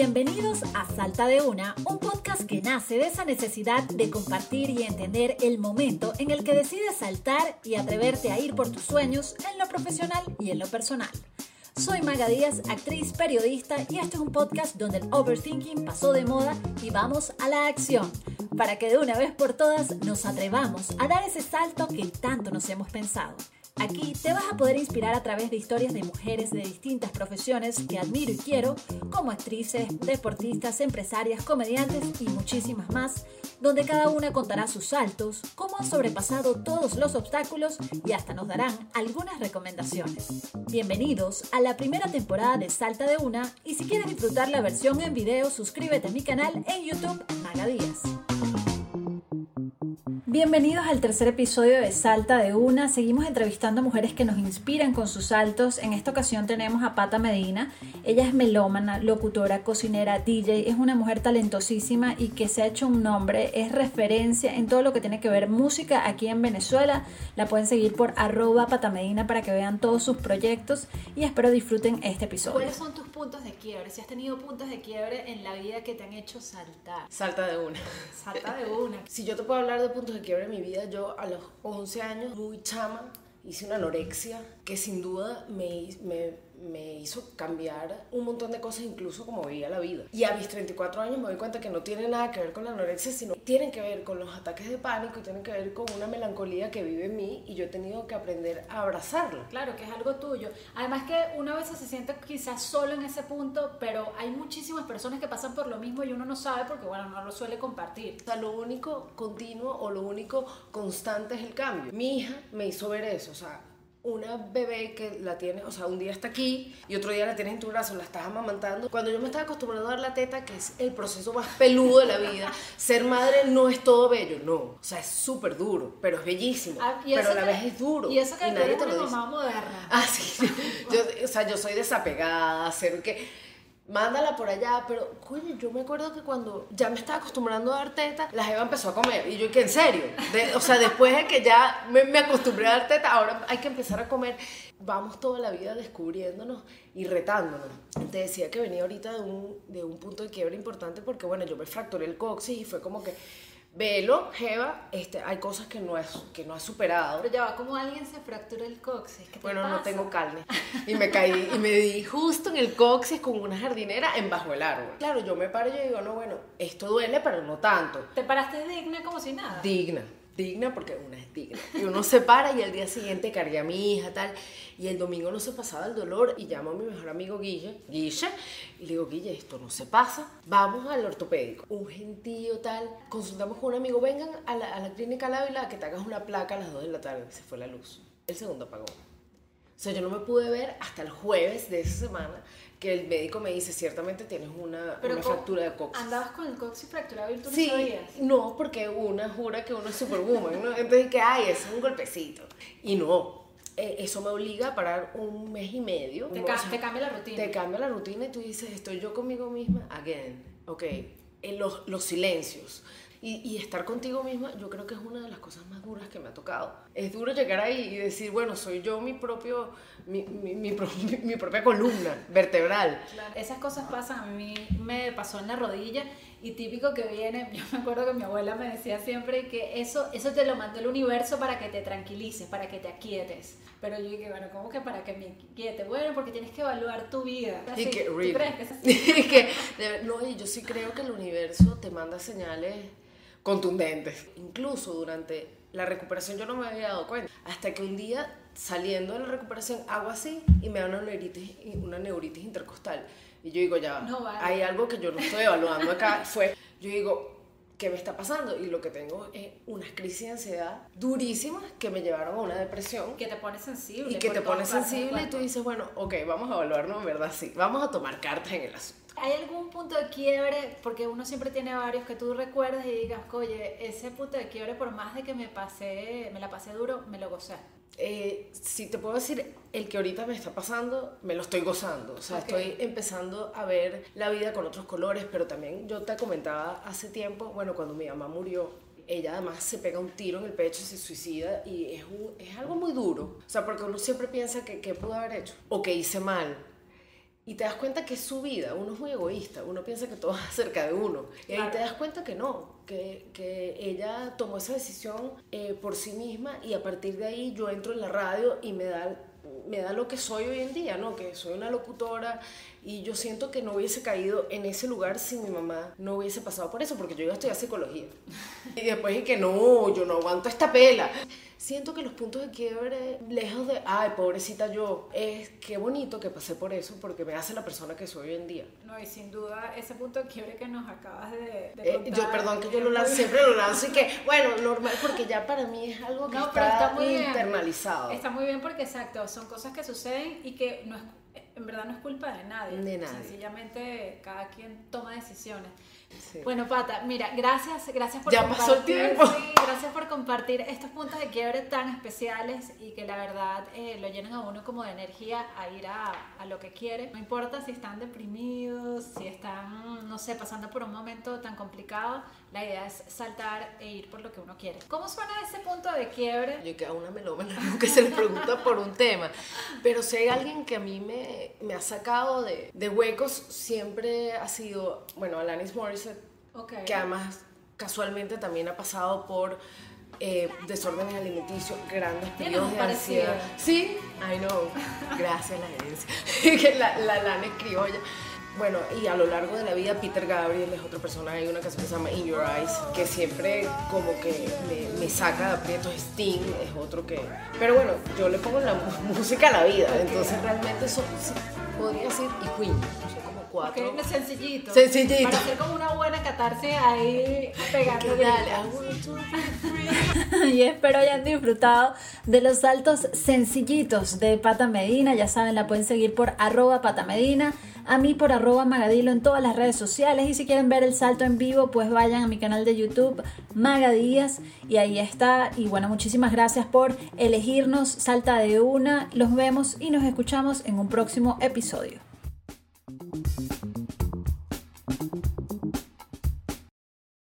Bienvenidos a Salta de Una, un podcast que nace de esa necesidad de compartir y entender el momento en el que decides saltar y atreverte a ir por tus sueños en lo profesional y en lo personal. Soy Maga Díaz, actriz, periodista y este es un podcast donde el overthinking pasó de moda y vamos a la acción, para que de una vez por todas nos atrevamos a dar ese salto que tanto nos hemos pensado. Aquí te vas a poder inspirar a través de historias de mujeres de distintas profesiones que admiro y quiero, como actrices, deportistas, empresarias, comediantes y muchísimas más, donde cada una contará sus saltos, cómo han sobrepasado todos los obstáculos y hasta nos darán algunas recomendaciones. Bienvenidos a la primera temporada de Salta de Una y si quieres disfrutar la versión en video, suscríbete a mi canal en YouTube Magadías. Bienvenidos al tercer episodio de Salta de Una. Seguimos entrevistando mujeres que nos inspiran con sus saltos. En esta ocasión tenemos a Pata Medina. Ella es melómana, locutora, cocinera, DJ. Es una mujer talentosísima y que se ha hecho un nombre. Es referencia en todo lo que tiene que ver música aquí en Venezuela. La pueden seguir por arroba patamedina para que vean todos sus proyectos y espero disfruten este episodio. ¿Cuáles son tus puntos de quiebre? Si has tenido puntos de quiebre en la vida que te han hecho saltar. Salta de una. Salta de una. Si yo te puedo hablar de puntos de quiebre en mi vida, yo a los 11 años, muy chama, hice una anorexia que sin duda me, me me hizo cambiar un montón de cosas, incluso como veía la vida. Y a mis 34 años me doy cuenta que no tiene nada que ver con la anorexia, sino tienen que ver con los ataques de pánico y tienen que ver con una melancolía que vive en mí y yo he tenido que aprender a abrazarla. Claro, que es algo tuyo. Además que una vez se siente quizás solo en ese punto, pero hay muchísimas personas que pasan por lo mismo y uno no sabe porque, bueno, no lo suele compartir. O sea, lo único continuo o lo único constante es el cambio. Mi hija me hizo ver eso, o sea, una bebé que la tienes, o sea, un día está aquí y otro día la tienes en tu brazo, la estás amamantando. Cuando yo me estaba acostumbrando a dar la teta, que es el proceso más peludo de la vida, ser madre no es todo bello, no. O sea, es súper duro, pero es bellísimo. Ah, y pero a la vez es duro. Y eso que tú nadie te una lo dice. mamá moderna. Ah, sí. Yo, o sea, yo soy desapegada, ser que mándala por allá, pero coño, yo me acuerdo que cuando ya me estaba acostumbrando a dar teta, la jeva empezó a comer y yo que en serio, De- o sea, después de que ya me, acostumbré a dar teta, ahora hay que empezar a comer. Vamos toda la vida descubriéndonos y retándonos. Te decía que venía ahorita de un, de un punto de quiebre importante porque, bueno, yo me fracturé el coxis y fue como que, velo, jeva, este, hay cosas que no, es, que no has superado. Pero ya va, como alguien se fractura el coxis. ¿Qué te Bueno, no tengo carne. Y me caí y me di justo en el coxis con una jardinera en bajo el árbol. Claro, yo me paro y yo digo, no, bueno, esto duele, pero no tanto. Te paraste digna como si nada. Digna, digna porque una es digna. Y uno se para y al día siguiente cargué a mi hija, tal. Y el domingo no se pasaba el dolor y llamo a mi mejor amigo Guille, Guille, y le digo, Guille, esto no se pasa, vamos al ortopédico. Un gentío, tal. Consultamos con un amigo, vengan a la, a la clínica Ávila que te hagas una placa a las 2 de la tarde. Se fue la luz. El segundo apagó. O sea, yo no me pude ver hasta el jueves de esa semana que el médico me dice, ciertamente tienes una, Pero una fractura de coxis. Andabas con el coxis fracturado y tú Sí, no sabías. no, porque una jura que uno es superwoman, ¿no? Entonces, que, ay, es un golpecito. Y no, eh, eso me obliga a parar un mes y medio. Te, O ca- sea, te cambia la rutina. Te cambia la rutina y tú dices, estoy yo conmigo misma, again, ok, en los, los silencios. Y, y estar contigo misma, yo creo que es una de las cosas más duras que me ha tocado. Es duro llegar ahí y decir, bueno, soy yo mi propio, mi, mi, mi pro- mi- propia columna vertebral. Claro, Esas cosas pasan, a mí me pasó en la rodilla y típico que viene, yo me acuerdo que mi abuela me decía siempre que eso, eso te lo mandó el universo para que te tranquilices, para que te aquietes. Pero yo dije, bueno, ¿cómo que para que me aquiete? Bueno, porque tienes que evaluar tu vida. Y Así, que, ¿tú crees que es así? Y que, de- no, y yo sí creo que el universo te manda señales contundentes. Incluso durante la recuperación yo no me había dado cuenta. Hasta que un día, saliendo de la recuperación, hago así y me da una neuritis, una neuritis intercostal. Y yo digo, ya, No vale. hay algo que yo no estoy evaluando acá. Fue, yo digo, ¿qué me está pasando? Y lo que tengo es unas crisis de ansiedad durísimas que me llevaron a una depresión Que te pones sensible. y que te del sensible y tú dices, bueno, ok, vamos a evaluarnos en verdad, sí, vamos a tomar cartas en el asunto. ¿Hay algún punto de quiebre? Porque uno siempre tiene varios que tú recuerdas y digas, oye, ese punto de quiebre, por más de que me pasé, me la pasé duro, me lo gocé. Eh, si te puedo decir, el que ahorita me está pasando, me lo estoy gozando. O sea, Ok. estoy empezando a ver la vida con otros colores, pero también yo te comentaba hace tiempo, bueno, cuando mi mamá murió, ella además se pega un tiro en el pecho y se suicida y es, un- es algo muy duro. O sea, porque uno siempre piensa que qué pudo haber hecho o que hice mal. Y te das cuenta que es su vida, uno es muy egoísta, uno piensa que todo es acerca de uno, y ahí te das cuenta que no, que, que ella tomó esa decisión eh, por sí misma y a partir de ahí yo entro en la radio y me da me da lo que soy hoy en día, ¿no? Que soy una locutora y yo siento que no hubiese caído en ese lugar si mi mamá no hubiese pasado por eso, porque yo iba a estudiar psicología. Y después dije que no, yo no aguanto esta pela. Siento que los puntos de quiebre, lejos de, ay, pobrecita yo, es qué bonito que pasé por eso, porque me hace la persona que soy hoy en día. No, y sin duda ese punto de quiebre que nos acabas de, de eh, contar, yo, perdón que yo lo lanzo, siempre lo lanzo y que, bueno, normal, porque ya para mí es algo que No, está, está muy bien. internalizado. Está muy bien porque, exacto, son cosas que suceden y que no es, en verdad no es culpa de nadie. De nadie. Sencillamente cada quien toma decisiones. Sí. Bueno, Pata, mira, gracias, gracias por Ya pasó el compartir, tiempo. sí, gracias por compartir estos puntos de quiebre tan especiales y que la verdad eh, lo llenan a uno como de energía a ir a, a lo que quiere. No importa si están deprimidos, si están, no sé, pasando por un momento tan complicado, la idea es saltar e ir por lo que uno quiere. ¿Cómo suena ese punto de quiebre? Yo que a una melómana nunca se le pregunta por un tema. Pero si hay alguien que a mí me, me ha sacado de, de huecos, siempre ha sido, bueno, Alanis Morissette, que además casualmente también ha pasado por eh, desórdenes alimenticios, grandes periodos de ansiedad. Sí, I know. Gracias la herencia. la, la lana es criolla. Bueno, y a lo largo de la vida Peter Gabriel es otra persona, hay una canción que se llama In Your Eyes, que siempre como que me, me saca de aprietos, Sting es otro que... Pero bueno, yo le pongo la música a la vida, entonces realmente son, sí, podría decir, y Queen, son como cuatro... Ok, sencillito. Sencillito. Para hacer como una buena catarse ahí pegando y espero hayan disfrutado de los saltos sencillitos de Pata Medina. Ya saben, la pueden seguir por arroba Pata Medina, a mí por arroba Magadilo en todas las redes sociales. Y si quieren ver el salto en vivo, pues vayan a mi canal de YouTube, Magadías, y ahí está. Y bueno, muchísimas gracias por elegirnos. Salta de una. Los vemos y nos escuchamos en un próximo episodio.